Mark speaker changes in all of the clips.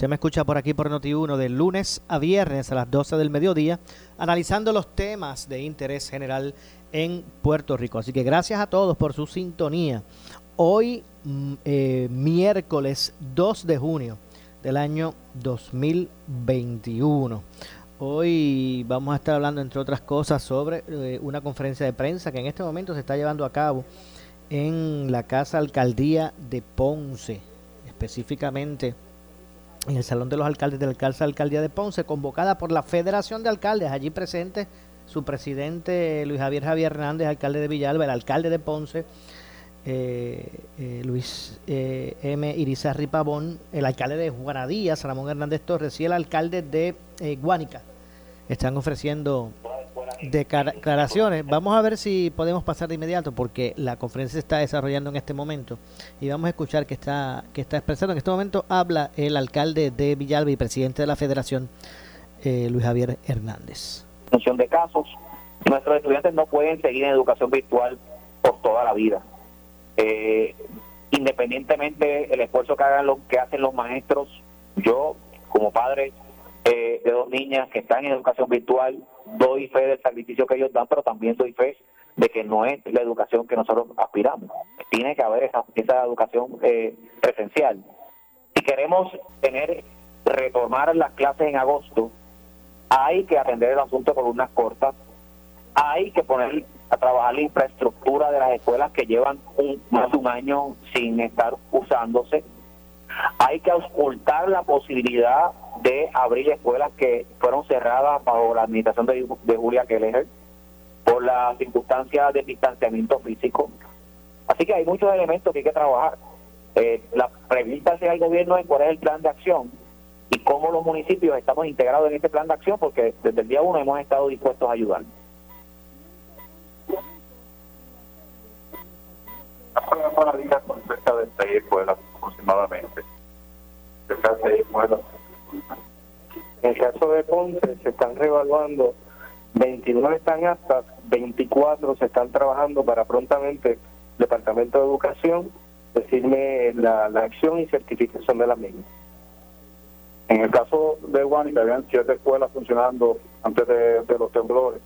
Speaker 1: Usted me escucha por aquí por Noti1 de lunes a viernes a las 12 del mediodía, analizando los temas de interés general en Puerto Rico. Así que gracias a todos por su sintonía. Hoy, mm, eh, miércoles 2 de junio del año 2021. Hoy vamos a estar hablando, entre otras cosas, sobre eh, una conferencia de prensa que en este momento se está llevando a cabo en la Casa Alcaldía de Ponce, específicamente en el Salón de los Alcaldes de la Alcaldía de Ponce, convocada por la Federación de Alcaldes, allí presente su presidente Luis Javier Javier Hernández, alcalde de Villalba, el alcalde de Ponce, eh, eh, Luis M. Irizarri Pavón, el alcalde de Juanadías, Ramón Hernández Torres y el alcalde de Guánica están ofreciendo declaraciones. Vamos a ver si podemos pasar de inmediato porque la conferencia se está desarrollando en este momento y vamos a escuchar que está que está expresando. En este momento habla el alcalde de Villalba y presidente de la Federación, eh, Luis Javier Hernández.
Speaker 2: Función de casos, nuestros estudiantes no pueden seguir en educación virtual por toda la vida. Eh, independientemente del esfuerzo que hagan que hacen los maestros, yo como padre eh, de dos niñas que están en educación virtual, doy fe del sacrificio que ellos dan, pero también doy fe de que no es la educación que nosotros aspiramos. Tiene que haber esa, esa educación eh, presencial. Si queremos tener, retomar las clases en agosto, hay que atender el asunto por unas cortas, hay que poner a trabajar la infraestructura de las escuelas que llevan un, más de un año sin estar usándose. Hay que auscultar la posibilidad de abrir escuelas que fueron cerradas bajo la administración de, Julia Keller por las circunstancias de distanciamiento físico. Así que hay muchos elementos que hay que trabajar. Eh, la pregunta hacia el gobierno es cuál es el plan de acción y cómo los municipios estamos integrados en este plan de acción, porque desde el día uno hemos estado dispuestos a ayudar.
Speaker 3: con cerca de seis escuelas aproximadamente. De en el caso de Ponce se están revaluando 29 están aptas, 24 se están trabajando para prontamente el Departamento de Educación decirme la, acción y certificación de la misma. En el caso de Guanica habían siete escuelas funcionando antes de, los temblores.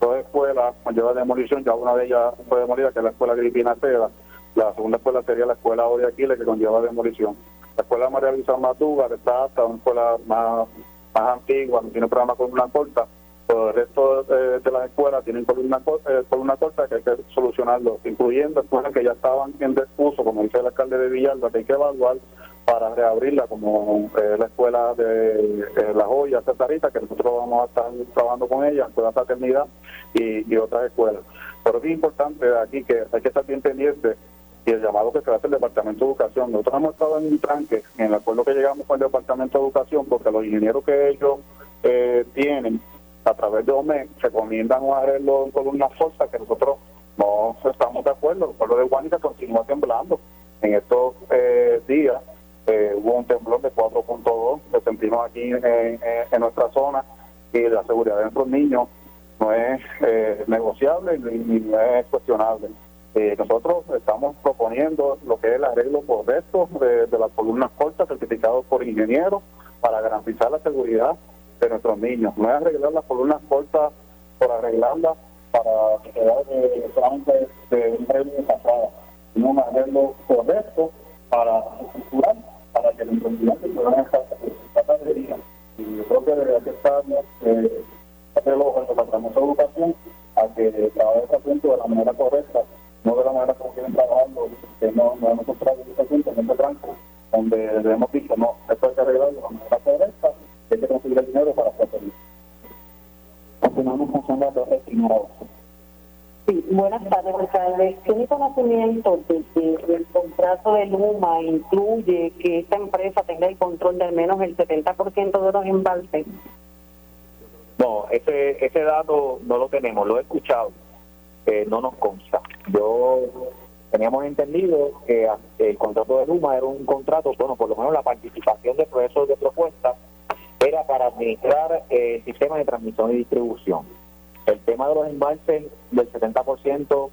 Speaker 3: Dos escuelas con lleva demolición, ya una de ellas fue demolida, que es la escuela Agripina Seda. La segunda escuela sería la escuela Odia Aquiles, que conlleva demolición. La escuela María Luisa Matúgar está hasta una escuela más, más antigua, no tiene programa con una corta, pero el resto de, las escuelas tienen columna, eh, columna corta que hay que solucionarlo, incluyendo escuelas que ya estaban en desuso, como dice el alcalde de Villalba, que hay que evaluar para reabrirla, como eh, la escuela de La Joya, Cesarita, que nosotros vamos a estar trabajando con ella, escuela Fraternidad y, y otras escuelas. Pero es importante aquí que hay que estar bien pendiente y el llamado que se hace el Departamento de Educación. Nosotros hemos estado en un tranque en el acuerdo que llegamos con el Departamento de Educación porque los ingenieros que ellos eh, tienen a través de OME recomiendan un arreglo en columna fuerza que nosotros no estamos de acuerdo. El pueblo de Guanica continúa temblando. En estos eh, días eh, hubo un temblor de 4.2 que sentimos aquí en, nuestra zona y la seguridad de nuestros niños no es negociable ni no es cuestionable. Eh, nosotros estamos proponiendo lo que es el arreglo correcto de, las columnas cortas certificados por ingenieros para garantizar la seguridad de nuestros niños. No es arreglar las columnas cortas por arreglarlas para quedar eh, de un arreglo de pasada, sino un arreglo correcto para estructurar, para que los estudiantes puedan estar en Y yo creo que debería estar eh, hacer el Departamento de Educación a que trabaje ese punto de la manera correcta, no de la manera como quieren trabajando, que no, no hemos encontrado en este tranco, donde hemos dicho, no, esto hay que arreglarlo de la manera correcta, hay que conseguir el dinero para hacerlo.
Speaker 2: Continuamos con Sandra Torres.
Speaker 4: Sí, buenas tardes, alcalde. ¿Tiene conocimiento de que el contrato de Luma incluye que esta empresa tenga el control de al menos el 70% de los embalses?
Speaker 2: No, ese, ese dato no lo tenemos, lo he escuchado, eh, no nos consta. Yo teníamos entendido que ah, el contrato de Luma era un contrato, bueno, por lo menos la participación de procesos de propuesta era para administrar eh, el sistema de transmisión y distribución. El tema de los embalses del 70%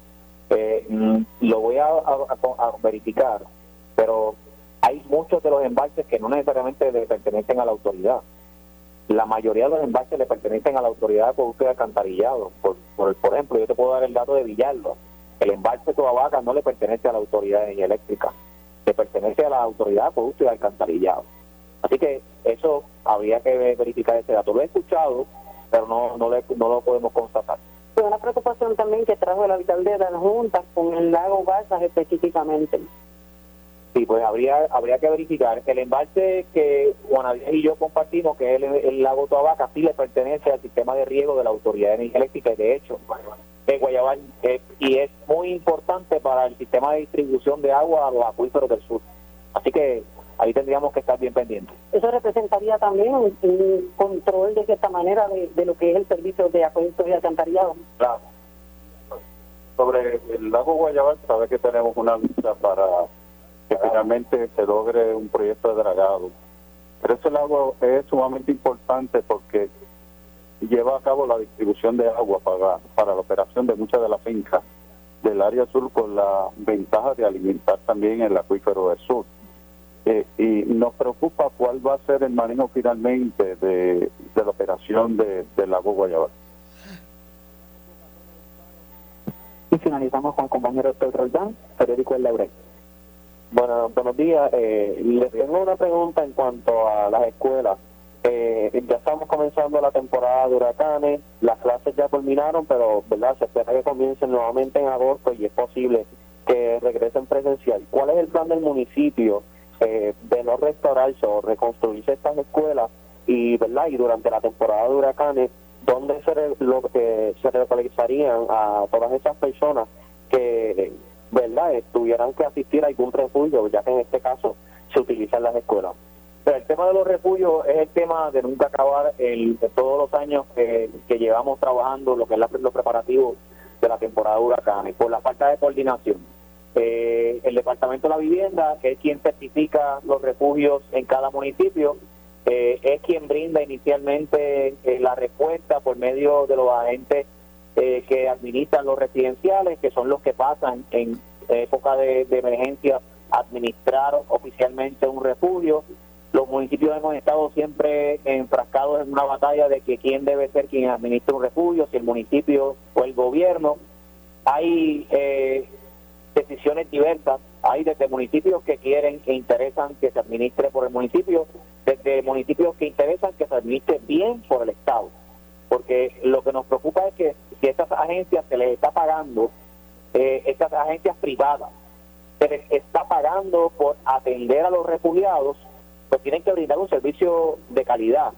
Speaker 2: eh, mm, lo voy a, a- a verificar, pero hay muchos de los embalses que no necesariamente pertenecen a la autoridad. La mayoría de los embalses le pertenecen a la autoridad de producto de alcantarillado. Por, por, por ejemplo, yo te puedo dar el dato de Villalba. El embalse Toabaca no le pertenece a la autoridad de eléctrica, le pertenece a la autoridad de producto de alcantarillado. Así que eso habría que verificar ese dato. Lo he escuchado, pero no, no, le- no lo podemos constatar.
Speaker 4: Fue una preocupación también que trajo el alcalde de las juntas con el lago Balsas específicamente.
Speaker 2: Sí, pues habría habría que verificar. El embalse que Juan y yo compartimos, que es el, el lago Toabaca, sí le pertenece al sistema de riego de la Autoridad de Energía Eléctrica y de hecho, de Guayabal, eh, y es muy importante para el sistema de distribución de agua a los acuíferos del sur. Así que ahí tendríamos que estar bien pendientes.
Speaker 4: Eso representaría también un, un control de cierta manera de, de lo que es el servicio de acueductos y alcantarillado.
Speaker 3: Claro. Sobre el lago Guayabal, sabe que tenemos una lucha para que finalmente se logre un proyecto de dragado. Pero ese lago es sumamente importante porque lleva a cabo la distribución de agua para, para la operación de muchas de las fincas del área sur con la ventaja de alimentar también el acuífero del sur. Eh, y nos preocupa cuál va a ser el manejo finalmente de, de la operación de- del lago Guayabal.
Speaker 2: Y finalizamos con el compañero Héctor Roldán, periódico El Laurel. Bueno, buenos días. Eh, les tengo una pregunta en cuanto a las escuelas. Eh, ya estamos comenzando la temporada de huracanes, las clases ya culminaron, pero verdad se espera que comiencen nuevamente en agosto y es posible que regresen presencial. ¿Cuál es el plan del municipio eh, de no restaurarse o reconstruirse estas escuelas y verdad y durante la temporada de huracanes dónde se, re- lo, que se localizarían a todas esas personas que verdad eh, tuvieran que asistir a algún refugio ya que en este caso se utilizan las escuelas. Pero el tema de los refugios es el tema de nunca acabar el, de todos los años que, que llevamos trabajando lo que es la- los preparativos de la temporada de huracanes por la falta de coordinación. Eh, el Departamento de la Vivienda, que es quien certifica los refugios en cada municipio, eh, es quien brinda inicialmente eh, la respuesta por medio de los agentes eh, que administran los residenciales, que son los que pasan en época de, emergencia a administrar oficialmente un refugio. Los municipios hemos estado siempre enfrascados en una batalla de que quién debe ser quien administre un refugio, si el municipio o el gobierno. Hay eh, decisiones diversas. Hay desde municipios que quieren, que interesan que se administre por el municipio, desde municipios que interesan que se administre bien por el Estado. Porque lo que nos preocupa es que si estas agencias se les está pagando, eh, estas agencias privadas, se les está pagando por atender a los refugiados, pues tienen que brindar un servicio de calidad.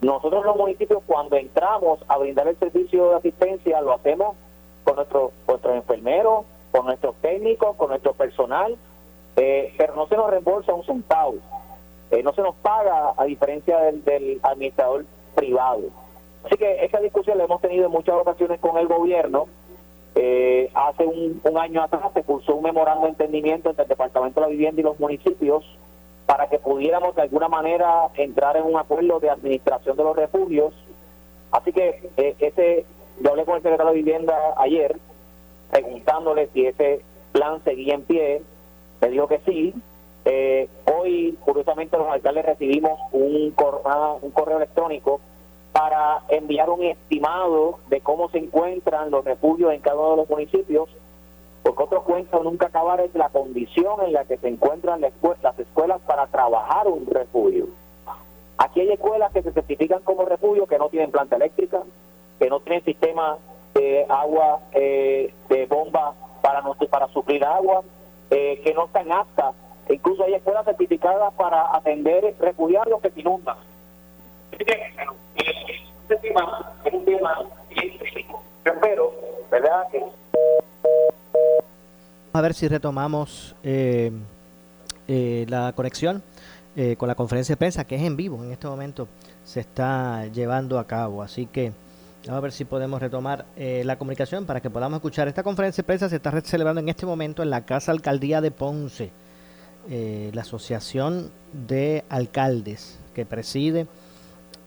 Speaker 2: Nosotros los municipios cuando entramos a brindar el servicio de asistencia lo hacemos con nuestros con nuestros enfermeros, con nuestros técnicos, con nuestro personal, eh, pero no se nos reembolsa un centavo, Eh, no se nos paga a diferencia del, del administrador privado. Así que esa discusión la hemos tenido en muchas ocasiones con el gobierno. Eh, hace un, año atrás se cursó un memorando de entendimiento entre el Departamento de la Vivienda y los municipios para que pudiéramos de alguna manera entrar en un acuerdo de administración de los refugios. Así que eh, ese, yo hablé con el secretario de Vivienda ayer preguntándole si ese plan seguía en pie, me dijo que sí. Eh, hoy, curiosamente, los alcaldes recibimos un, cor- ah, un correo electrónico para enviar un estimado de cómo se encuentran los refugios en cada uno de los municipios, porque otro cuento nunca acabar es la condición en la que se encuentran las escue- las escuelas para trabajar un refugio. Aquí hay escuelas que se certifican como refugio que no tienen planta eléctrica, que no tienen sistema de agua de bomba para, para suplir agua, que no están aptas. Incluso hay escuelas certificadas para atender refugiados que se inundan. Este tema es un tema Yo espero, ¿verdad? Que...
Speaker 1: A ver si retomamos eh, eh, la conexión eh, con la conferencia de prensa, que es en vivo en este momento, se está llevando a cabo. Así que vamos a ver si podemos retomar la comunicación para que podamos escuchar. Esta conferencia de prensa se está celebrando en este momento en la Casa Alcaldía de Ponce, la Asociación de Alcaldes que preside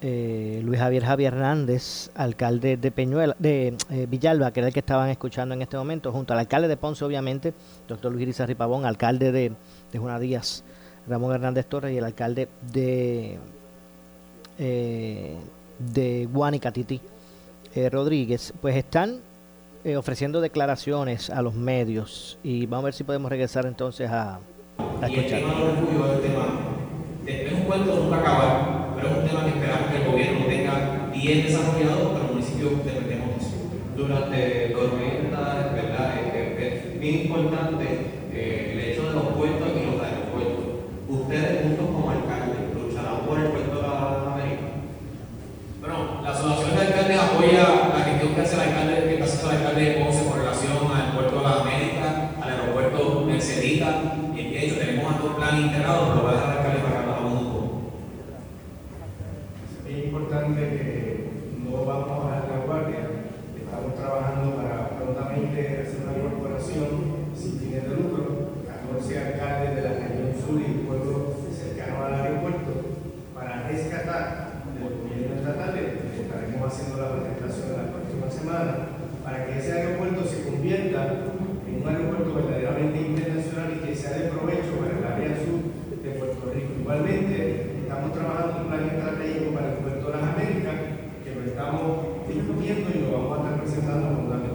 Speaker 1: eh, Luis Javier Javier Hernández, alcalde de Peñuela, de eh, Villalba, que era el que estaban escuchando en este momento, junto al alcalde de Ponce, obviamente, doctor Luis Irizarry Pavón, alcalde de, de Juana Díaz, Ramón Hernández Torres, y el alcalde de, eh, de Guánica, Titi eh, Rodríguez, pues están ofreciendo declaraciones a los medios y vamos a ver si podemos regresar entonces a, a escuchar.
Speaker 5: un cuento nunca acabar es un tema que esperamos que el gobierno tenga bien desarrollado, pero el municipio dependemos de eso. Durante tormentas, ¿verdad? Es, bien importante eh, el hecho de los puertos y los aeropuertos. Ustedes juntos como alcaldes lucharán por el puerto de la América. Bueno, la Asociación de Alcaldes apoya la gestión que hace el alcalde, que hace el alcalde de Ponce con relación al puerto de la América, al aeropuerto Mercedita. Y de hecho tenemos un plan integrado, pero voy a dejar al alcalde para que
Speaker 6: que no vamos a bajar la guardia. Estamos trabajando para prontamente hacer una corporación sin fines de lucro, 14 alcaldes de la región y pueblo cercano al aeropuerto, para rescatar del gobierno estatal. Estaremos haciendo la presentación la próxima semana para que ese aeropuerto se convierta en un aeropuerto verdaderamente internacional y que sea de provecho para el área sur de Puerto Rico. Igualmente, estamos trabajando un plan estratégico para el puerto de las Américas, que lo estamos discutiendo y lo vamos a estar presentando prontamente.
Speaker 7: La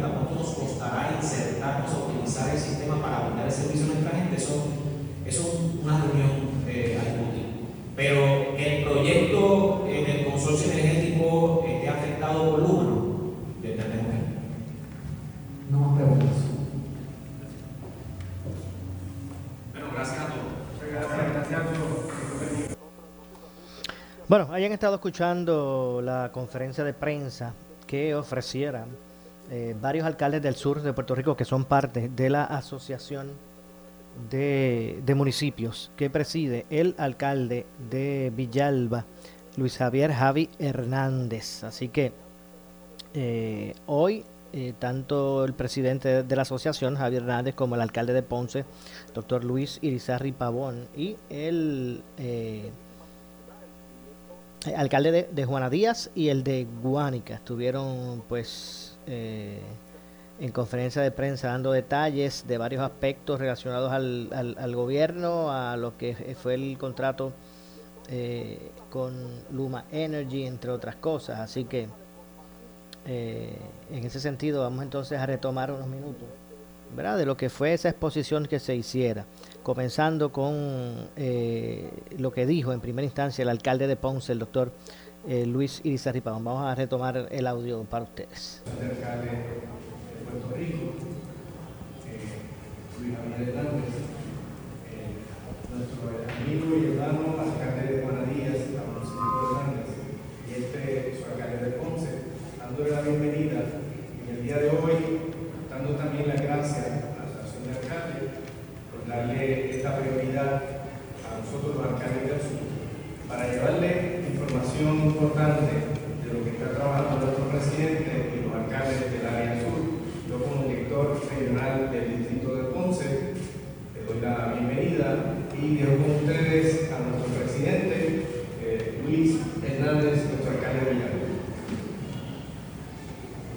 Speaker 1: hayan estado escuchando la conferencia de prensa que ofrecieran eh, varios alcaldes del sur de Puerto Rico que son parte de la asociación de, municipios que preside el alcalde de Villalba, Luis Javier Javi Hernández. Así que eh, hoy eh, tanto el presidente de la asociación, Javier Hernández, como el alcalde de Ponce, doctor Luis Irizarri Pavón, y el eh, alcalde de, de, Juana Díaz y el de Guánica estuvieron pues eh, en conferencia de prensa dando detalles de varios aspectos relacionados al, al, gobierno, a lo que fue el contrato eh, con Luma Energy, entre otras cosas. Así que eh, en ese sentido vamos entonces a retomar unos minutos de lo que fue esa exposición que se hiciera, comenzando con eh, lo que dijo en primera instancia el alcalde de Ponce, el doctor eh, Luis Irizarry Vamos a retomar el audio para ustedes.
Speaker 6: alcalde de Puerto Rico, eh, Luis Javier Hernández, nuestro amigo y hermano alcalde de Juanadías, Francisco Hernández, y este su alcalde de Ponce, dándole la bienvenida en el día de hoy, dando también las gracias a la Asociación de Alcaldes por darle esta prioridad a nosotros los alcaldes del sur para llevarle información importante de lo que está trabajando nuestro presidente y los alcaldes del área sur. Yo como director regional del distrito de Ponce, le doy la bienvenida y dejo con ustedes a nuestro presidente, eh, Luis Hernández, nuestro alcalde de Villarreal.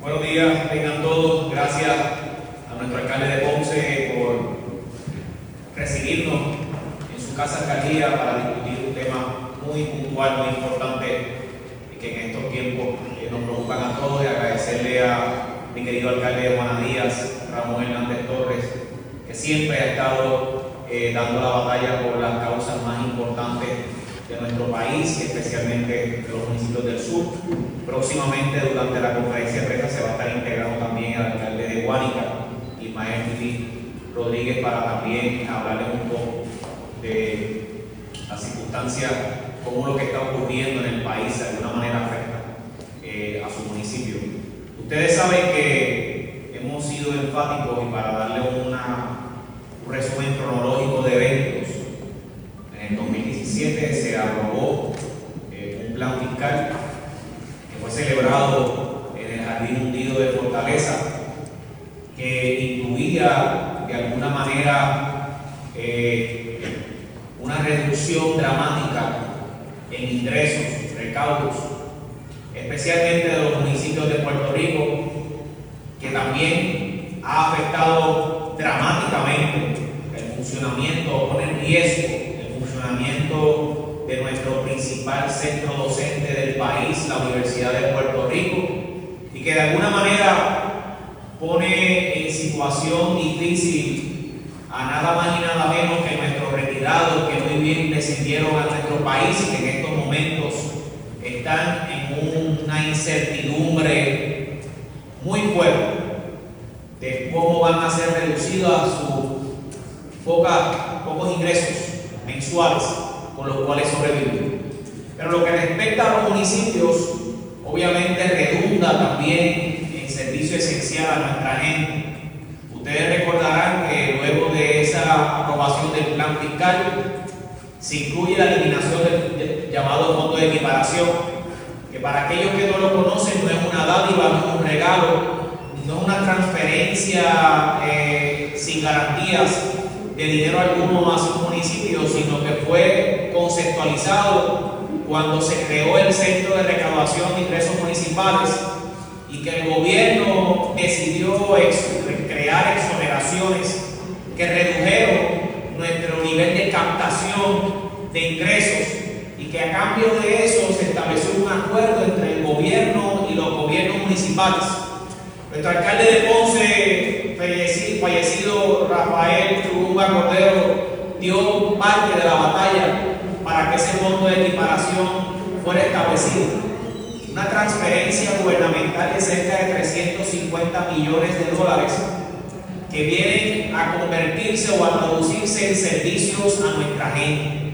Speaker 7: Buenos días, tengan todos. Gracias a nuestro alcalde de Ponce por recibirnos en su casa alcaldía para discutir un tema muy puntual, muy importante que en estos tiempos eh, nos preocupan a todos y agradecerle a mi querido alcalde de Juana Díaz, Ramón Hernández Torres, que siempre ha estado eh, dando la batalla por las causas más importantes de nuestro país, especialmente de los municipios del sur. Próximamente, durante la conferencia de prensa, se va a estar integrando también el alcalde de Guánica, Ismael Rodríguez, para también hablarles un poco de las circunstancias cómo lo está ocurriendo en el país de alguna manera afecta eh, a su municipio. Ustedes saben que hemos sido enfáticos y para darle un resumen cronológico de eventos, en el 2017 se aprobó eh, un plan fiscal que fue celebrado en el Jardín Hundido de Fortaleza, que incluía de alguna manera eh, una reducción dramática en ingresos, recaudos, especialmente de los municipios de Puerto Rico, que también ha afectado dramáticamente el funcionamiento, pone en riesgo el funcionamiento de nuestro principal centro docente del país, la Universidad de Puerto Rico, y que de alguna manera pone en situación difícil a nada más y nada menos que nuestros retirados que muy bien descendieron a nuestro país y que en estos momentos están en una incertidumbre muy fuerte de cómo van a ser reducidos a sus pocos ingresos mensuales con los cuales sobrevivir. Pero lo que respecta a los municipios, obviamente redunda también en servicio esencial a nuestra gente. Ustedes recordarán que luego de esa aprobación del plan fiscal, se incluye la eliminación del llamado fondo de equiparación, que para aquellos que no lo conocen no es una dádiva, no es un regalo, no es una transferencia eh, sin garantías de dinero alguno a su municipio, sino que fue conceptualizado cuando se creó el Centro de Recaudación de Ingresos Municipales y que el gobierno decidió crear exoneraciones que redujeron captación de ingresos y que a cambio de eso se estableció un acuerdo entre el gobierno y los gobiernos municipales. Nuestro alcalde de Ponce, fallecido, Rafael Trumba Cordero, dio parte de la batalla para que ese fondo de equiparación fuera establecido. Una transferencia gubernamental de cerca de 350 millones de dólares que vienen a convertirse o a traducirse en servicios a nuestra gente.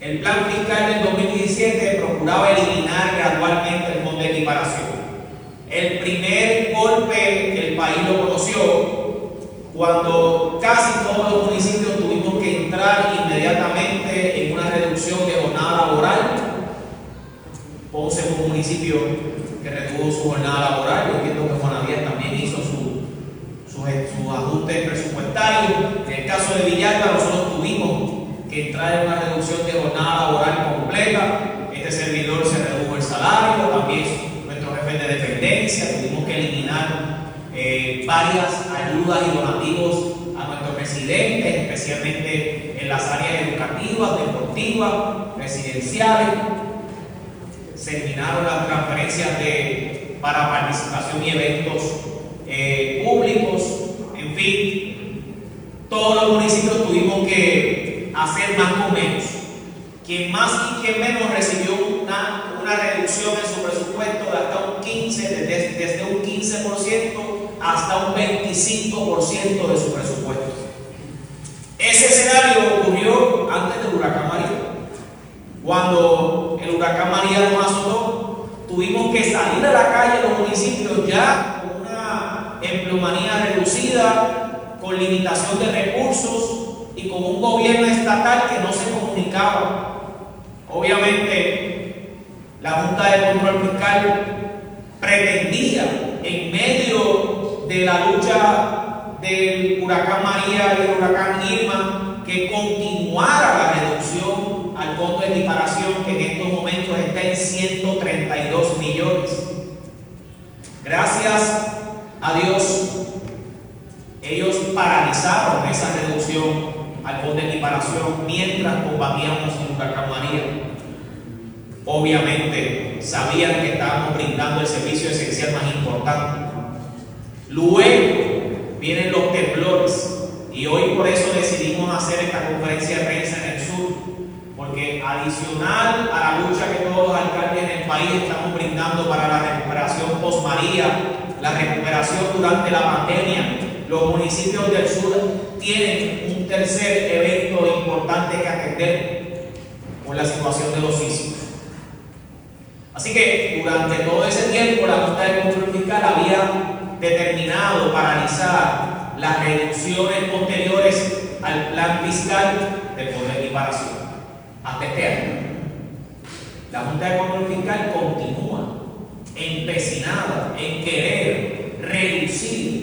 Speaker 7: El plan fiscal del 2017 procuraba eliminar gradualmente el fondo de equiparación. El primer golpe que el país lo conoció cuando casi todos los municipios tuvimos que entrar inmediatamente en una reducción de jornada laboral. Ponce fue un municipio que redujo su jornada laboral. Yo entiendo que también hizo sus, ajustes presupuestarios. En el caso de Villalba, nosotros tuvimos que entrar en una reducción de jornada laboral completa. Este servidor se redujo el salario, también nuestros jefes de dependencia, tuvimos que eliminar eh, varias ayudas y donativos a nuestros residentes, especialmente en las áreas educativas, deportivas, residenciales. Se eliminaron las transferencias de, para participación y eventos eh, públicos, todos los municipios tuvimos que hacer más o menos. Quien más y quien menos recibió una, una reducción en su presupuesto de hasta un 15, desde, desde un 15% hasta un 25% de su presupuesto. Ese escenario ocurrió antes del huracán María. Cuando el huracán María nos azotó, tuvimos que salir a la calle los municipios ya con una empleomanía reducida, con limitación de recursos y con un gobierno estatal que no se comunicaba. Obviamente, la Junta de Control Fiscal pretendía, en medio de la lucha del huracán María y el huracán Irma, que continuara la reducción al fondo de equiparación que en estos momentos está en 132 millones. Gracias a Dios, ellos paralizaron esa reducción al fondo de equiparación mientras combatíamos huracán María. Obviamente sabían que estábamos brindando el servicio esencial más importante Luego vienen los temblores y hoy por eso decidimos hacer esta conferencia de prensa en el sur, porque adicional a la lucha que todos los alcaldes en el país estamos brindando para la recuperación post María, la recuperación durante la pandemia, los municipios del sur tienen un tercer evento importante que atender con la situación de los sismos. Así que durante todo ese tiempo la Junta de Control Fiscal había determinado paralizar las reducciones posteriores al plan fiscal del poder de equiparación hasta este. La Junta de Control Fiscal continúa empecinada en querer reducir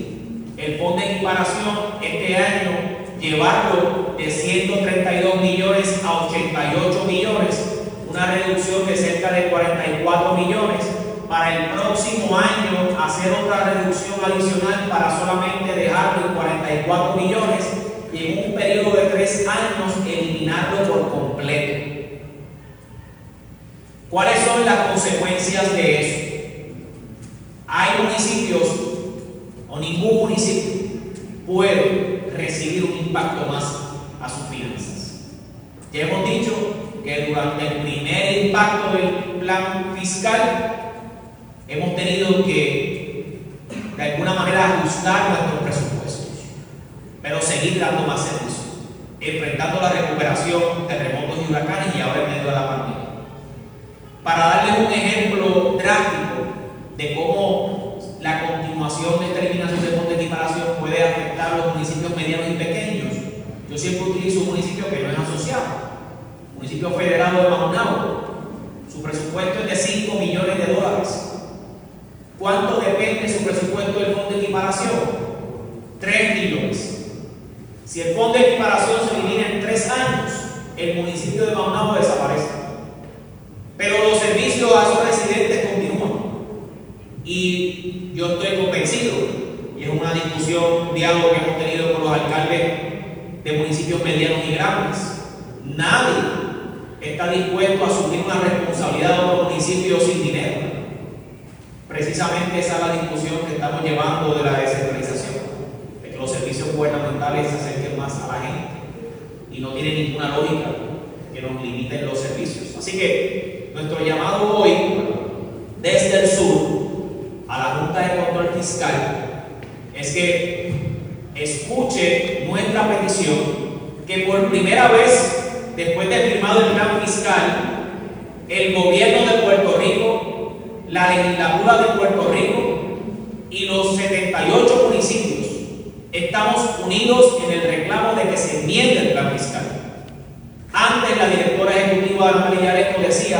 Speaker 7: el fondo de equiparación este año, llevarlo de 132 millones a 88 millones, una reducción de cerca de 44 millones para el próximo año hacer otra reducción adicional para solamente dejarlo en 44 millones y en un periodo de tres años eliminarlo por completo. ¿Cuáles son las consecuencias de eso? Hay municipios o ningún municipio puede recibir un impacto más a sus finanzas. Ya hemos dicho que durante el primer impacto del plan fiscal hemos tenido que de alguna manera ajustar nuestros presupuestos, pero seguir dando más servicio, enfrentando la recuperación, terremotos y huracanes y ahora en medio de la pandemia. Para darles un ejemplo drástico de cómo la continuación de esta eliminación de fondos de equiparación puede afectar a los municipios medianos y pequeños, yo siempre utilizo un municipio que no es asociado, municipio federado de Maunao. Su presupuesto es de 5 millones de dólares ¿Cuánto depende su presupuesto del fondo de equiparación? 3 millones. Si el fondo de equiparación se divide en 3 años, el municipio de Maunabo desaparece. Pero los servicios a sus residentes continúan. Y yo estoy convencido, y es una discusión, un diálogo que hemos tenido con los alcaldes de municipios medianos y grandes, nadie está dispuesto a asumir una responsabilidad de municipio sin dinero. Precisamente esa es la discusión que estamos llevando de la descentralización, de que los servicios gubernamentales se acerquen más a la gente y no tiene ninguna lógica que nos limiten los servicios. Así que nuestro llamado hoy, desde el sur, a la Junta de Control Fiscal, es que escuche nuestra petición que por primera vez, después de firmado el plan fiscal, el gobierno de Puerto Rico la legislatura de Puerto Rico y los 78 municipios estamos unidos en el reclamo de que se enmiende el plan fiscal. Antes la directora ejecutiva Ana María decía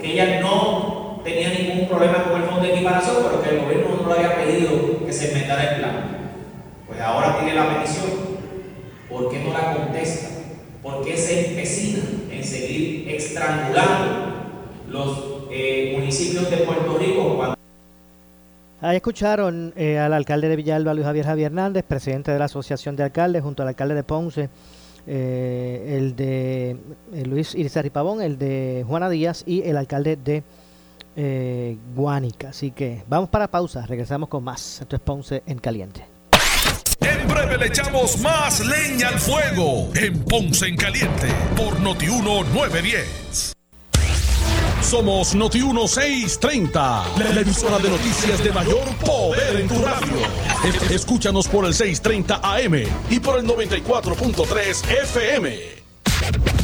Speaker 7: que ella no tenía ningún problema con el fondo de equiparación, pero que el gobierno no le había pedido que se enmendara el plan. Pues ahora tiene la petición. ¿Por qué no la contesta? ¿Por qué se empecina en seguir estrangulando los eh, municipios de Puerto Rico cuando
Speaker 1: Ahí escucharon eh, al alcalde de Villalba, Luis Javier Javier Hernández, presidente de la Asociación de Alcaldes, junto al alcalde de Ponce, eh, el de eh, Luis Irizarry Pavón, el de Juana Díaz y el alcalde de Guánica. Así que vamos para pausa, regresamos con más. Esto es Ponce en Caliente.
Speaker 8: En breve le echamos más leña al fuego en Ponce en Caliente por Notiuno 910. Somos Noti 1630, la emisora de noticias de mayor poder en tu radio. Escúchanos por el 630 AM y por el 94.3 FM.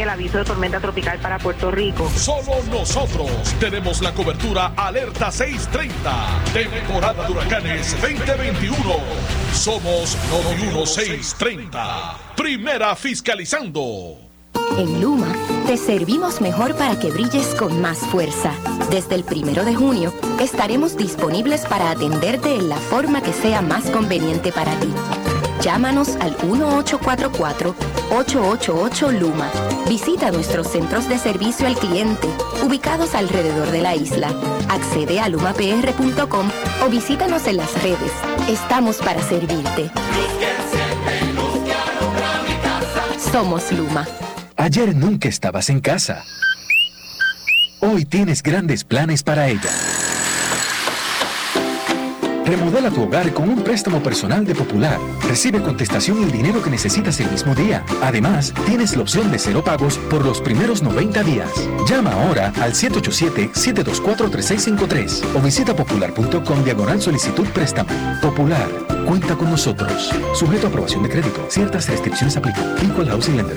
Speaker 9: el aviso de tormenta tropical para Puerto Rico.
Speaker 8: Solo nosotros tenemos la cobertura Alerta 630, temporada de huracanes 2021. Somos Noti 1630, primera fiscalizando.
Speaker 10: En Luma, te servimos mejor para que brilles con más fuerza. Desde el primero de junio, estaremos disponibles para atenderte en la forma que sea más conveniente para ti. Llámanos al 1844-888-LUMA. Visita nuestros centros de servicio al cliente, ubicados alrededor de la isla. Accede a lumapr.com o visítanos en las redes. Estamos para servirte. Somos Luma.
Speaker 11: Ayer nunca estabas en casa. Hoy tienes grandes planes para ella. Remodela tu hogar con un préstamo personal de Popular. Recibe contestación y el dinero que necesitas el mismo día. Además, tienes la opción de cero pagos por los primeros 90 días. Llama ahora al 787-724-3653 o visita popular.com diagonal solicitud préstamo. Popular, cuenta con nosotros. Sujeto a aprobación de crédito. Ciertas restricciones aplican. Equal Housing Lender.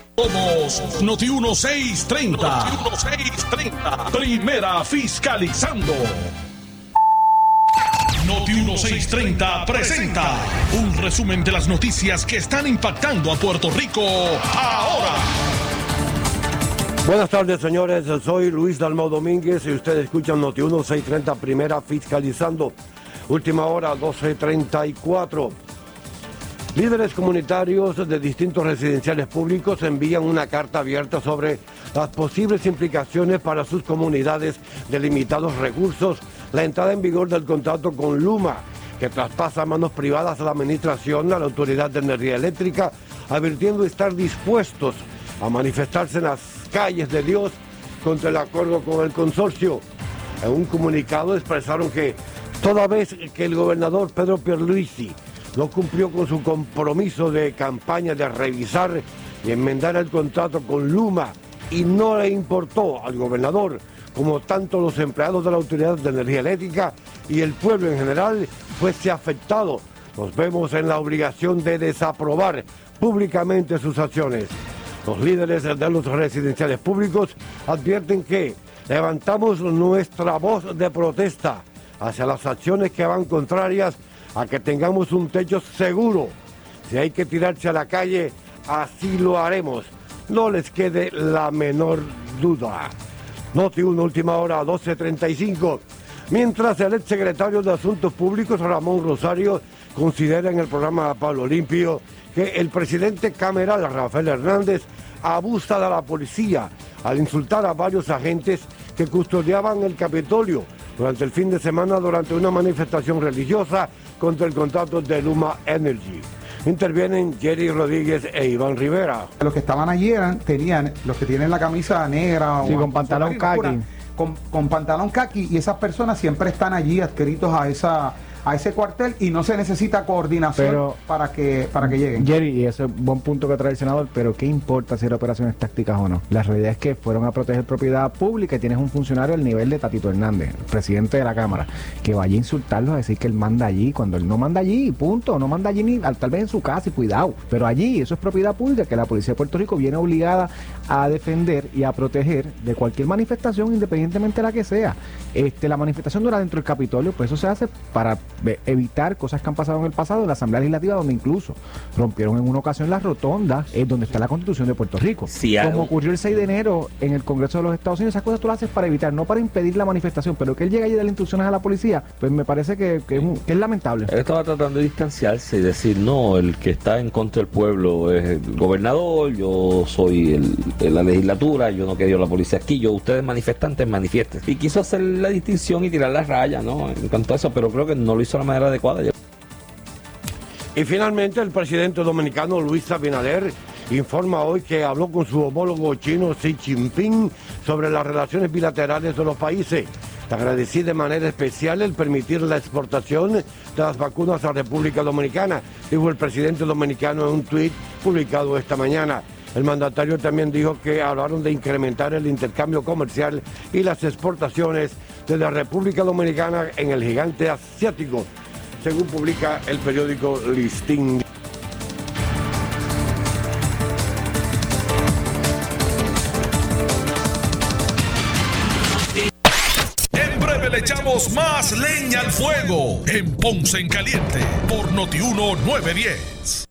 Speaker 8: Somos Noti 1630. Noti 1630. Primera fiscalizando. Noti 1630 presenta un resumen de las noticias que están impactando a Puerto Rico ahora.
Speaker 12: Buenas tardes, señores. Soy Luis Dalmau Domínguez y ustedes escuchan Noti 1630 Primera fiscalizando. Última hora 1234. Líderes comunitarios de distintos residenciales públicos envían una carta abierta sobre las posibles implicaciones para sus comunidades de limitados recursos, la entrada en vigor del contrato con Luma, que traspasa a manos privadas a la administración, a la Autoridad de Energía Eléctrica, advirtiendo estar dispuestos a manifestarse en las calles de Dios contra el acuerdo con el consorcio. En un comunicado expresaron que toda vez que el gobernador Pedro Pierluisi no cumplió con su compromiso de campaña de revisar y enmendar el contrato con Luma y no le importó al gobernador, como tanto los empleados de la Autoridad de Energía Eléctrica y el pueblo en general, fuese afectado. Nos vemos en la obligación de desaprobar públicamente sus acciones. Los líderes de los residenciales públicos advierten que levantamos nuestra voz de protesta hacia las acciones que van contrarias a que tengamos un techo seguro. Si hay que tirarse a la calle, así lo haremos. No les quede la menor duda. Noti una última hora, 12.35. Mientras el ex secretario de Asuntos Públicos, Ramón Rosario, considera en el programa Pablo Limpio que el presidente cameral, Rafael Hernández, abusa de la policía al insultar a varios agentes que custodiaban el Capitolio durante el fin de semana durante una manifestación religiosa contra el contrato de Luma Energy. Intervienen Jerry Rodríguez e Iván Rivera.
Speaker 13: Los que estaban allí eran, tenían, los que tienen la camisa negra
Speaker 1: Sí,
Speaker 13: o
Speaker 1: con pantalón khaki.
Speaker 13: Con, con pantalón khaki y esas personas siempre están allí adscritos a esa a ese cuartel y no se necesita coordinación
Speaker 14: Pero-
Speaker 13: para que para que lleguen.
Speaker 14: Jerry, y ese es un buen punto que trae el senador, pero ¿qué importa si eran operaciones tácticas o no? La realidad es que fueron a proteger propiedad pública y tienes un funcionario al nivel de Tatito Hernández, el presidente de la Cámara, que vaya a insultarlos a decir que él manda allí, cuando él no manda allí, punto, no manda allí ni tal vez en su casa y cuidado, pero allí eso es propiedad pública que la policía de Puerto Rico viene obligada a defender y a proteger de cualquier manifestación independientemente de la que sea. Este, la manifestación no era dentro del Capitolio, pues eso se hace para evitar cosas que han pasado en el pasado en la Asamblea Legislativa, donde incluso rompieron en una ocasión las rotondas, es donde está la Constitución de Puerto Rico.
Speaker 15: hay-
Speaker 14: Como ocurrió el 6 de enero en el Congreso de los Estados Unidos, esas cosas tú las haces para evitar, no para impedir la manifestación, pero que él llegue y dé instrucciones a la policía, pues me parece que, que es, un- que es lamentable.
Speaker 15: Él estaba tratando de distanciarse y decir, no, el que está en contra del pueblo es el gobernador, yo soy el, de la legislatura, yo no quería la policía aquí, yo, ustedes manifestantes, manifiesten. Y quiso hacer la distinción y tirar la raya, ¿no? En cuanto a eso, pero creo que no lo hizo de la manera adecuada.
Speaker 12: Y finalmente el presidente dominicano Luis Abinader informa hoy que habló con su homólogo chino Xi Jinping sobre las relaciones bilaterales de los países. Agradecí de manera especial el permitir la exportación de las vacunas a República Dominicana, dijo el presidente dominicano en un tuit publicado esta mañana. El mandatario también dijo que hablaron de incrementar el intercambio comercial y las exportaciones de la República Dominicana en el gigante asiático según publica el periódico Listín.
Speaker 8: En breve le echamos más leña al fuego en Ponce en Caliente por Notiuno 910.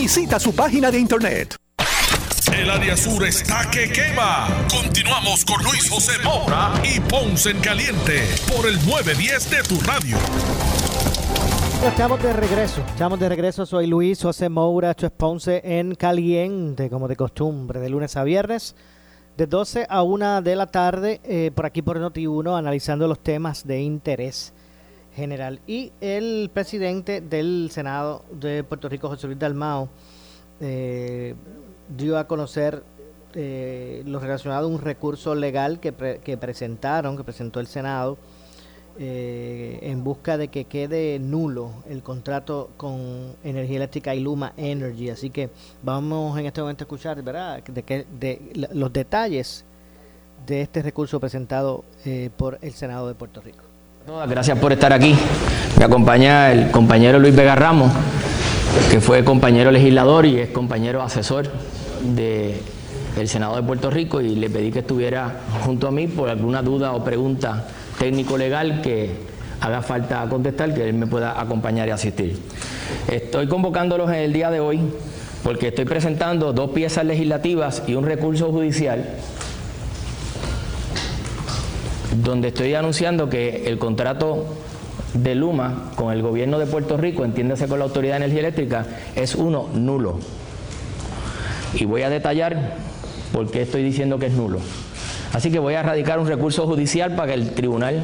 Speaker 16: Visita su página de internet.
Speaker 8: El área sur está que quema. Continuamos con Luis José Moura y Ponce en Caliente por el 910 de tu radio.
Speaker 1: Estamos de regreso, estamos de regreso. Soy Luis José Moura, esto es Ponce en Caliente, como de costumbre, de lunes a viernes, de 12 a 1 de la tarde, eh, por aquí por Noti1, analizando los temas de interés general. Y el presidente del Senado de Puerto Rico, José Luis Dalmao, eh, dio a conocer eh, lo relacionado a un recurso legal que, pre- que presentaron, que presentó el Senado, eh, en busca de que quede nulo el contrato con Energía Eléctrica y Luma Energy. Así que vamos en este momento a escuchar, ¿verdad?, de, que, de los detalles de este recurso presentado eh, por el Senado de Puerto Rico.
Speaker 17: Gracias por estar aquí. Me acompaña el compañero Luis Vega Ramos, que fue compañero legislador y es compañero asesor de el Senado de Puerto Rico y le pedí que estuviera junto a mí por alguna duda o pregunta técnico-legal que haga falta contestar, que él me pueda acompañar y asistir. Estoy convocándolos en el día de hoy porque estoy presentando dos piezas legislativas y un recurso judicial donde estoy anunciando que el contrato de Luma con el gobierno de Puerto Rico, entiéndase con la Autoridad de Energía Eléctrica, es uno nulo. Y voy a detallar por qué estoy diciendo que es nulo. Así que voy a radicar un recurso judicial para que el tribunal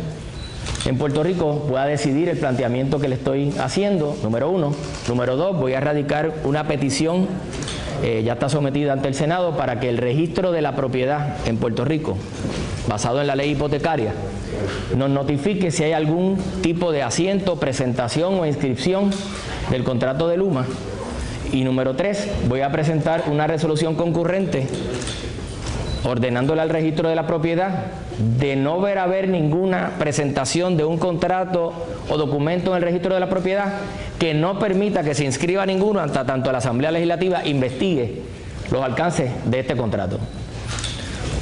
Speaker 17: en Puerto Rico pueda decidir el planteamiento que le estoy haciendo, número uno. Número dos, voy a radicar una petición, eh, ya está sometida ante el Senado, para que el registro de la propiedad en Puerto Rico, basado en la ley hipotecaria, nos notifique si hay algún tipo de asiento, presentación o inscripción del contrato de Luma. Y número tres, voy a presentar una resolución concurrente ordenándole al registro de la propiedad de no ver haber ninguna presentación de un contrato o documento en el registro de la propiedad que no permita que se inscriba ninguno hasta tanto la Asamblea Legislativa investigue los alcances de este contrato.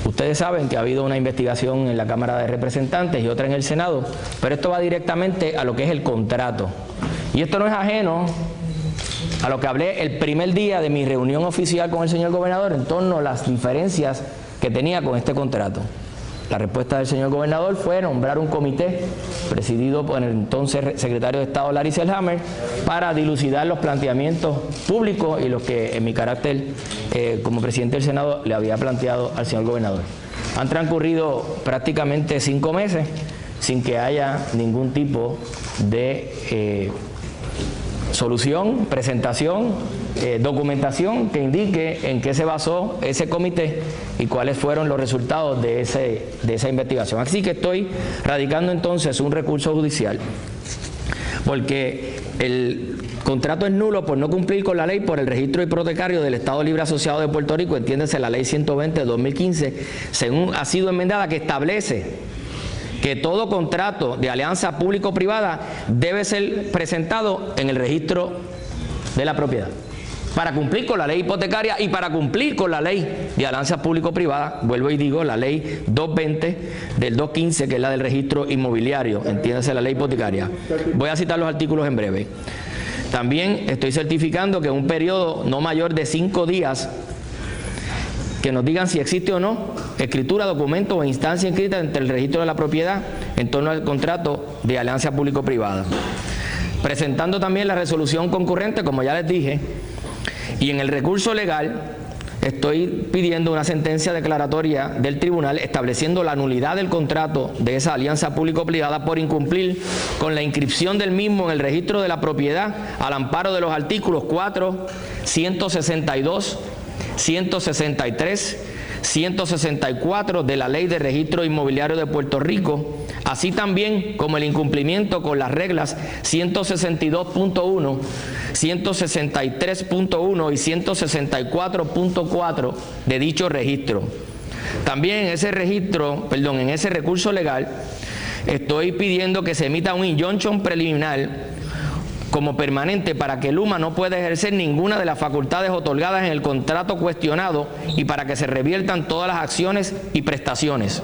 Speaker 17: Ustedes saben que ha habido una investigación en la Cámara de Representantes y otra en el Senado, pero esto va directamente a lo que es el contrato. Y esto no es ajeno a lo que hablé el primer día de mi reunión oficial con el señor gobernador en torno a las diferencias que tenía con este contrato. La respuesta del señor gobernador fue nombrar un comité presidido por el entonces secretario de Estado Larry Selhammer para dilucidar los planteamientos públicos y los que en mi carácter eh, como presidente del Senado le había planteado al señor gobernador. Han transcurrido prácticamente cinco meses sin que haya ningún tipo de eh, solución, presentación, eh, documentación que indique en qué se basó ese comité y cuáles fueron los resultados de, ese, de esa investigación. Así que estoy radicando entonces un recurso judicial porque el contrato es nulo por no cumplir con la ley por el registro hipotecario del Estado Libre Asociado de Puerto Rico, entiéndese la ley 120 de 2015, según ha sido enmendada, que establece que todo contrato de alianza público-privada debe ser presentado en el registro de la propiedad. Para cumplir con la ley hipotecaria y para cumplir con la ley de alianza público-privada, vuelvo y digo, la ley 220 del 215, que es la del registro inmobiliario, entiéndase la ley hipotecaria. Voy a citar los artículos en breve. También estoy certificando que un periodo no mayor de cinco días que nos digan si existe o no escritura, documento o instancia inscrita entre el registro de la propiedad en torno al contrato de alianza público-privada. Presentando también la resolución concurrente, como ya les dije, y en el recurso legal estoy pidiendo una sentencia declaratoria del tribunal estableciendo la nulidad del contrato de esa alianza público-privada por incumplir con la inscripción del mismo en el registro de la propiedad al amparo de los artículos 4, 162, 163, 164 de la Ley de Registro Inmobiliario de Puerto Rico, así también como el incumplimiento con las reglas 162.1, 163.1 y 164.4 de dicho registro. También en ese registro, perdón, en ese recurso legal, estoy pidiendo que se emita un injunction preliminar como permanente para que Luma no pueda ejercer ninguna de las facultades otorgadas en el contrato cuestionado y para que se reviertan todas las acciones y prestaciones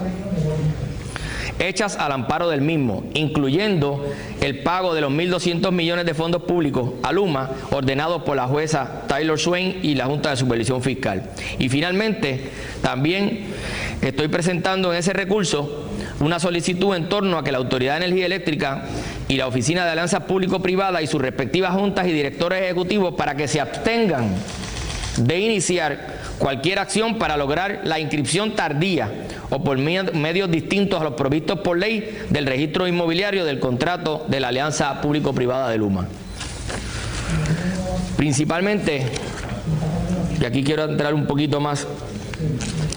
Speaker 17: hechas al amparo del mismo, incluyendo el pago de los 1.200 millones de fondos públicos a Luma, ordenados por la jueza Taylor Swain y la Junta de Supervisión Fiscal. Y finalmente, también estoy presentando en ese recurso una solicitud en torno a que la Autoridad de Energía Eléctrica y la Oficina de Alianza Público-Privada y sus respectivas juntas y directores ejecutivos para que se abstengan de iniciar cualquier acción para lograr la inscripción tardía o por medios distintos a los provistos por ley del registro inmobiliario del contrato de la Alianza Público-Privada de Luma. Principalmente, y aquí quiero entrar un poquito más,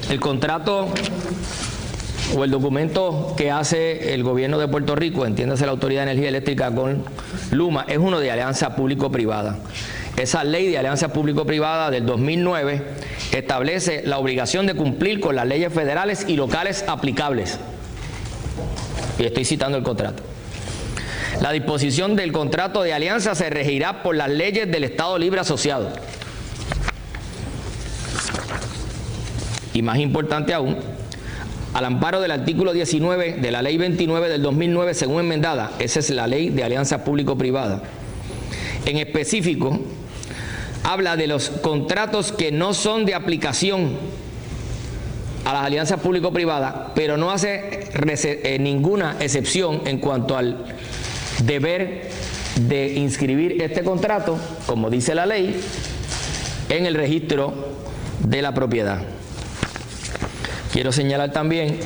Speaker 17: el contrato o el documento que hace el gobierno de Puerto Rico, entiéndase la Autoridad de Energía Eléctrica con Luma, es uno de alianza público-privada. Esa ley de alianza público-privada del 2009 establece la obligación de cumplir con las leyes federales y locales aplicables. Y estoy citando el contrato. La disposición del contrato de alianza se regirá por las leyes del Estado Libre Asociado. Y más importante aún, al amparo del artículo 19 de la ley 29 del 2009 según enmendada, esa es la ley de alianza público-privada. En específico, habla de los contratos que no son de aplicación a las alianzas público-privadas, pero no hace eh, ninguna excepción en cuanto al deber de inscribir este contrato, como dice la ley, en el registro de la propiedad. Quiero señalar también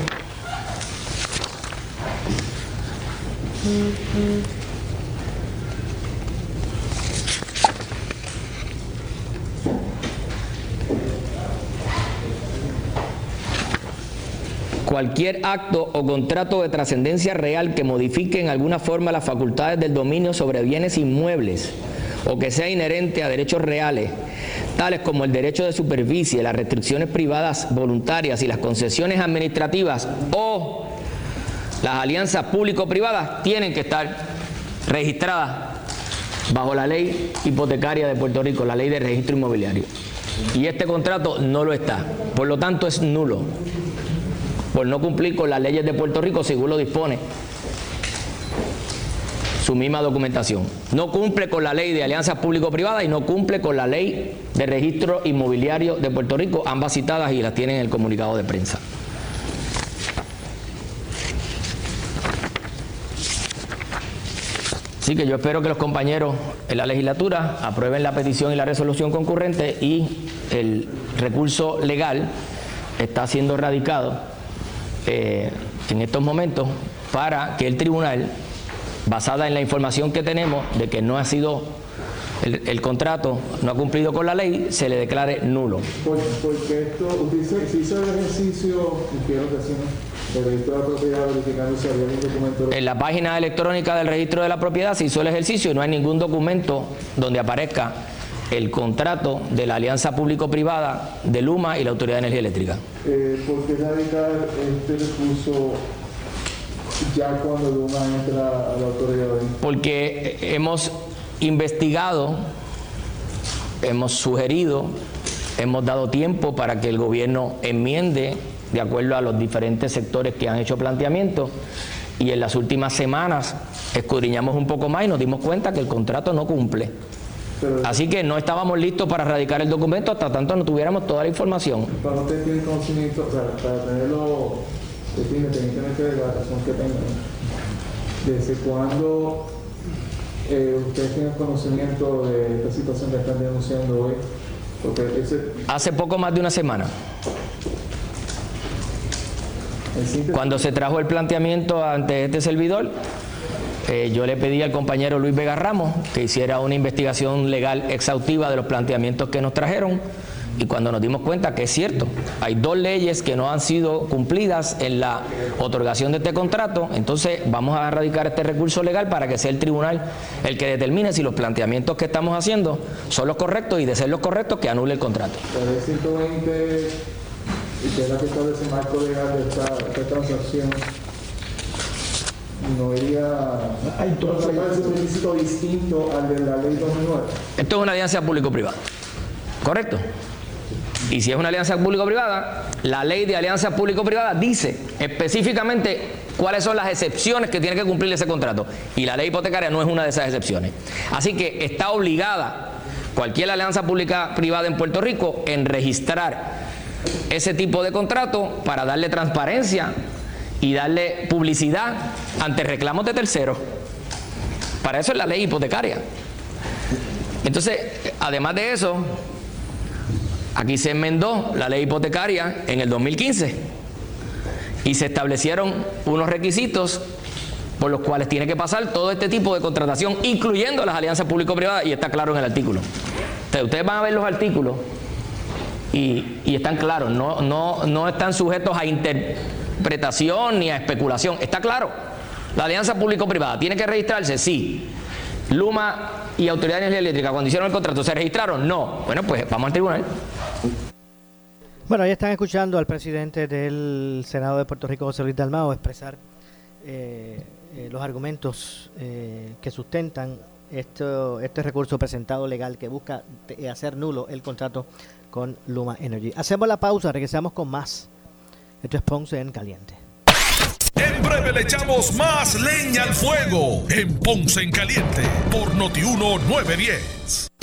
Speaker 17: cualquier acto o contrato de trascendencia real que modifique en alguna forma las facultades del dominio sobre bienes inmuebles o que sea inherente a derechos reales, tales como el derecho de superficie, las restricciones privadas voluntarias y las concesiones administrativas o las alianzas público-privadas, tienen que estar registradas bajo la ley hipotecaria de Puerto Rico, la ley de registro inmobiliario. Y este contrato no lo está, por lo tanto es nulo por no cumplir con las leyes de Puerto Rico según lo dispone su misma documentación. No cumple con la ley de alianzas público-privadas y no cumple con la ley de registro inmobiliario de Puerto Rico, ambas citadas y las tienen en el comunicado de prensa. Así que yo espero que los compañeros en la legislatura aprueben la petición y la resolución concurrente y el recurso legal está siendo radicado eh, en estos momentos para que el tribunal, basada en la información que tenemos de que no ha sido el, contrato, no ha cumplido con la ley, se le declare nulo.
Speaker 6: Porque esto, usted se hizo el ejercicio, ¿en qué ocasión? registro de la propiedad verificando si había un documento.
Speaker 17: En la página electrónica del registro de la propiedad se hizo el ejercicio y no hay ningún documento donde aparezca el contrato de la alianza público-privada de Luma y la Autoridad de Energía Eléctrica.
Speaker 6: Eh, ¿Por qué radicar este recurso ya cuando Luma entra a la autoridad?
Speaker 17: Porque hemos investigado, hemos sugerido, hemos dado tiempo para que el gobierno enmiende de acuerdo a los diferentes sectores que han hecho planteamientos y en las últimas semanas escudriñamos un poco más y nos dimos cuenta que el contrato no cumple. Así que no estábamos listos para radicar el documento hasta tanto no tuviéramos toda la información.
Speaker 6: Para usted tiene conocimiento, para tenerlo independientemente de la razón que tengan, ¿desde cuándo eh, ustedes tienen conocimiento de esta situación que están denunciando hoy?
Speaker 17: Hace poco más de una semana. Cuando se trajo el planteamiento ante este servidor, eh, yo le pedí al compañero Luis Vega Ramos que hiciera una investigación legal exhaustiva de los planteamientos que nos trajeron y cuando nos dimos cuenta que es cierto, hay dos leyes que no han sido cumplidas en la otorgación de este contrato, entonces vamos a erradicar este recurso legal para que sea el tribunal el que determine si los planteamientos que estamos haciendo son los correctos y de ser los correctos que anule el contrato.
Speaker 6: marco legal de esta transacción no iría entonces un requisito distinto al de la ley 2009.
Speaker 17: Esto es una alianza público-privada, ¿correcto? Y si es una alianza público-privada, la ley de alianza público-privada dice específicamente cuáles son las excepciones que tiene que cumplir ese contrato. Y la ley hipotecaria no es una de esas excepciones. Así que está obligada cualquier alianza pública-privada en Puerto Rico en registrar ese tipo de contrato para darle transparencia y darle publicidad ante reclamos de terceros. Para eso es la ley hipotecaria. Entonces, además de eso, aquí se enmendó la ley hipotecaria en el 2015 y se establecieron unos requisitos por los cuales tiene que pasar todo este tipo de contratación, incluyendo las alianzas público-privadas, y está claro en el artículo. Ustedes van a ver los artículos y, y están claros, no, no, no están sujetos a interpretación ni a especulación, está claro. La alianza público-privada tiene que registrarse, sí. Luma y Autoridad de Energía Eléctrica, cuando hicieron el contrato, ¿se registraron? No. Bueno, pues vamos al tribunal.
Speaker 1: Bueno, ahí están escuchando al presidente del Senado de Puerto Rico, José Luis Dalmao, expresar eh, eh, los argumentos eh, que sustentan esto, este recurso presentado legal que busca hacer nulo el contrato con Luma Energy. Hacemos la pausa, regresamos con más. Esto es Ponce en Caliente.
Speaker 8: En breve le echamos más leña al fuego en Ponce en Caliente por Notiuno 910.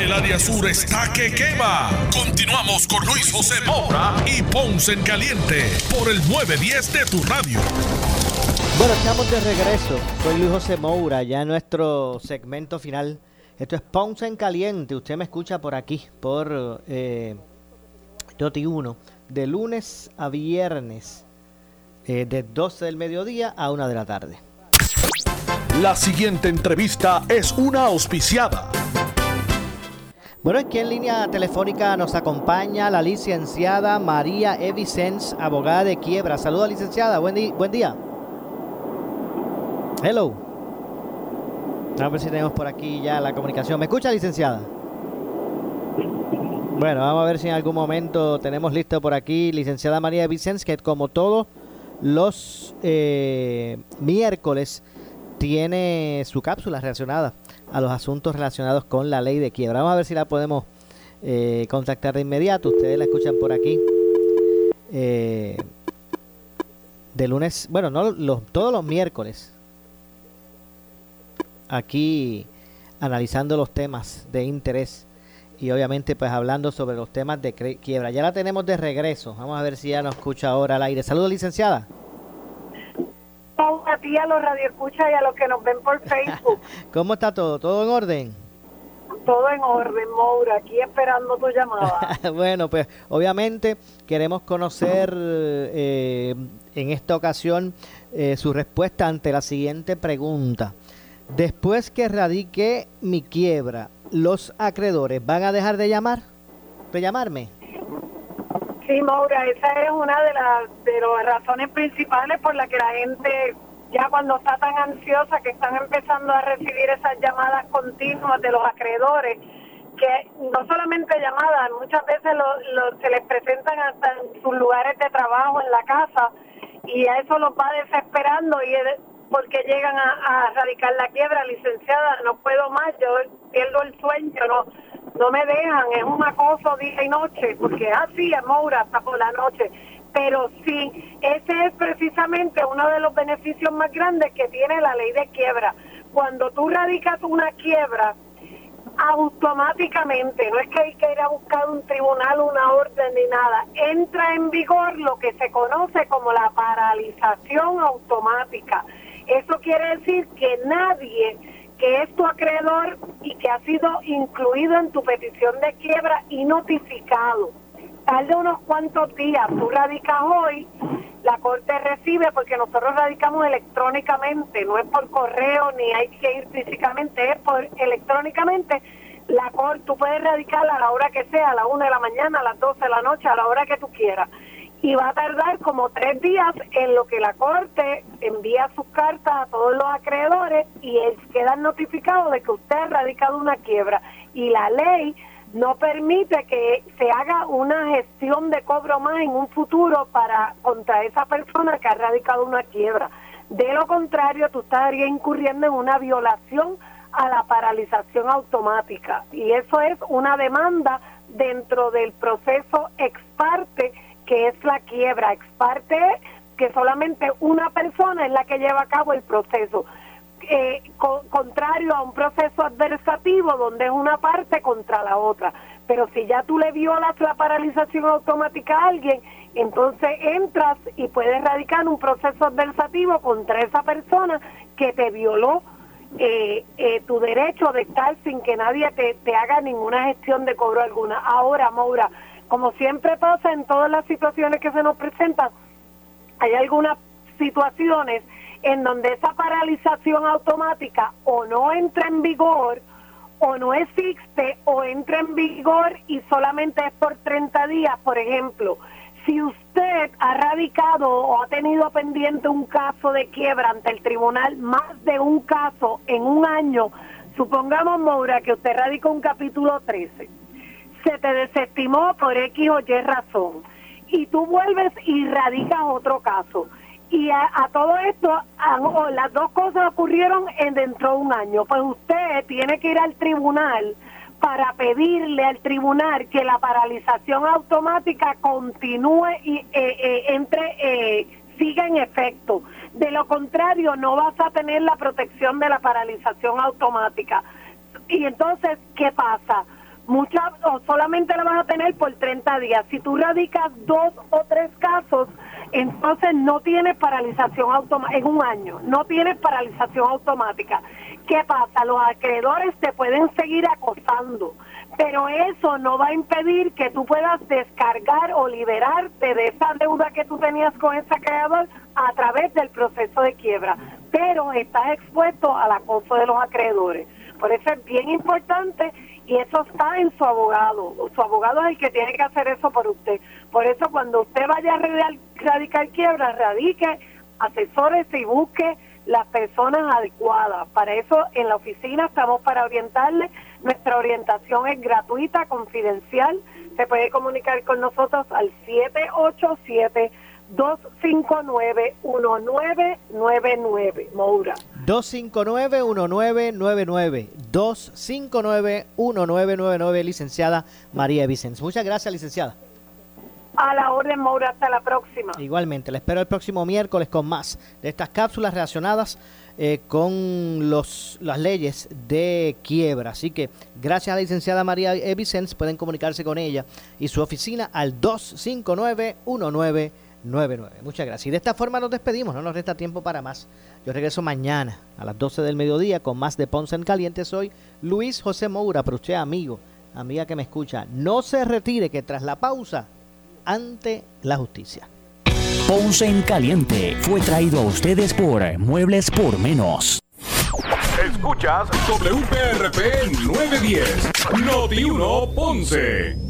Speaker 8: El área sur está que quema. Continuamos con Luis José Moura y Ponce en Caliente por el 910 de tu radio.
Speaker 1: Bueno, estamos de regreso. Soy Luis José Moura, ya en nuestro segmento final. Esto es Ponce en Caliente. Usted me escucha por aquí, por eh, Noti 1, de lunes a viernes, eh, de 12 del mediodía a 1 de la tarde.
Speaker 8: La siguiente entrevista es una auspiciada.
Speaker 1: Bueno, aquí en línea telefónica nos acompaña la licenciada María Evicens, abogada de quiebra. Saludos, licenciada. Buen, buen día. Hello. A ver si tenemos por aquí ya la comunicación. ¿Me escucha, licenciada? Bueno, vamos a ver si en algún momento tenemos listo por aquí licenciada María Vicens, que como todos los eh, miércoles tiene su cápsula relacionada a los asuntos relacionados con la ley de quiebra. Vamos a ver si la podemos eh, contactar de inmediato. Ustedes la escuchan por aquí. Eh, de lunes, bueno, no los, todos los miércoles. Aquí analizando los temas de interés y obviamente pues hablando sobre los temas de quiebra. Ya la tenemos de regreso. Vamos a ver si ya nos escucha ahora al aire. Saludos, licenciada.
Speaker 18: A ti, a los radioescuchas y a los que nos ven por Facebook.
Speaker 1: ¿Cómo está todo? ¿Todo en orden?
Speaker 18: Todo en orden, Moura, aquí esperando tu llamada.
Speaker 1: bueno, pues obviamente queremos conocer eh, en esta ocasión eh, su respuesta ante la siguiente pregunta. Después que radique mi quiebra, ¿los acreedores van a dejar de llamar? ¿De llamarme?
Speaker 18: Sí, Moura, esa es una de las de las razones principales por la que la gente ya cuando está tan ansiosa que están empezando a recibir esas llamadas continuas de los acreedores, que no solamente llamadas, muchas veces se les presentan hasta en sus lugares de trabajo, en la casa, y a eso los va desesperando y es porque llegan a, a radicar la quiebra, licenciada, no puedo más, yo pierdo el sueño, no no me dejan, es un acoso día y noche, porque así, es Moura, hasta por la noche. Pero sí, ese es precisamente uno de los beneficios más grandes que tiene la ley de quiebra. Cuando tú radicas una quiebra, automáticamente, no es que hay que ir a buscar un tribunal, una orden ni nada, entra en vigor lo que se conoce como la paralización automática. Eso quiere decir que nadie que es tu acreedor y que ha sido incluido en tu petición de quiebra y notificado tarde unos cuantos días, tú radicas hoy, la corte recibe porque nosotros radicamos electrónicamente, no es por correo ni hay que ir físicamente, es por electrónicamente. La corte, tú puedes radicar a la hora que sea, a la una de la mañana, a las 12 de la noche, a la hora que tú quieras. Y va a tardar como tres días en lo que la corte envía sus cartas a todos los acreedores y quedan notificados de que usted ha radicado una quiebra. Y la ley no permite que se haga una gestión de cobro más en un futuro para contra esa persona que ha radicado una quiebra. De lo contrario, tú estarías incurriendo en una violación a la paralización automática y eso es una demanda dentro del proceso ex que es la quiebra ex parte que solamente una persona es la que lleva a cabo el proceso eh, contrario a un proceso adversativo donde es una parte contra la otra. Pero si ya tú le violas la paralización automática a alguien, entonces entras y puedes radicar un proceso adversativo contra esa persona que te violó eh, eh, tu derecho de estar sin que nadie te, te haga ninguna gestión de cobro alguna. Ahora, Maura, como siempre pasa en todas las situaciones que se nos presentan, hay algunas situaciones en donde esa paralización automática o no entra en vigor o no existe o entra en vigor y solamente es por 30 días, por ejemplo. Si usted ha radicado o ha tenido pendiente un caso de quiebra ante el tribunal, más de un caso en un año, supongamos, Moura, que usted radicó un capítulo 13, se te desestimó por X o Y razón, y tú vuelves y radicas otro caso y a, todo esto, las dos cosas ocurrieron en dentro de un año. Pues usted tiene que ir al tribunal para pedirle al tribunal que la paralización automática continúe y eh, eh, entre eh, siga en efecto. De lo contrario, no vas a tener la protección de la paralización automática. Y entonces, ¿qué pasa? Muchas, o solamente la vas a tener por 30 días. Si tú radicas dos o tres casos, entonces no tienes paralización automática, en un año, no tienes paralización automática. ¿Qué pasa? Los acreedores te pueden seguir acosando, pero eso no va a impedir que tú puedas descargar o liberarte de esa deuda que tú tenías con ese acreedor a través del proceso de quiebra, pero estás expuesto al acoso de los acreedores. Por eso es bien importante y eso está en su abogado. Su abogado es el que tiene que hacer eso por usted. Por eso cuando usted vaya a radicar quiebra, radique, asesores y busque las personas adecuadas. Para eso en la oficina estamos para orientarle. Nuestra orientación es gratuita, confidencial. Se puede comunicar con nosotros al 787 259-1999, Moura.
Speaker 1: 259-1999. 259-1999, licenciada María Vicens. Muchas gracias, licenciada.
Speaker 18: A la orden, Moura. Hasta la próxima.
Speaker 1: Igualmente, la espero el próximo miércoles con más de estas cápsulas relacionadas eh, con los, las leyes de quiebra. Así que gracias a la licenciada María Vicens, pueden comunicarse con ella y su oficina al 259 19 99. Muchas gracias. Y de esta forma nos despedimos, no nos resta tiempo para más. Yo regreso mañana a las 12 del mediodía con más de Ponce en Caliente. Soy Luis José Moura, pero usted amigo, amiga que me escucha, no se retire que tras la pausa, ante la justicia.
Speaker 19: Ponce en Caliente fue traído a ustedes por Muebles por Menos.
Speaker 8: Escuchas WPRP 910, Noti 1 Ponce.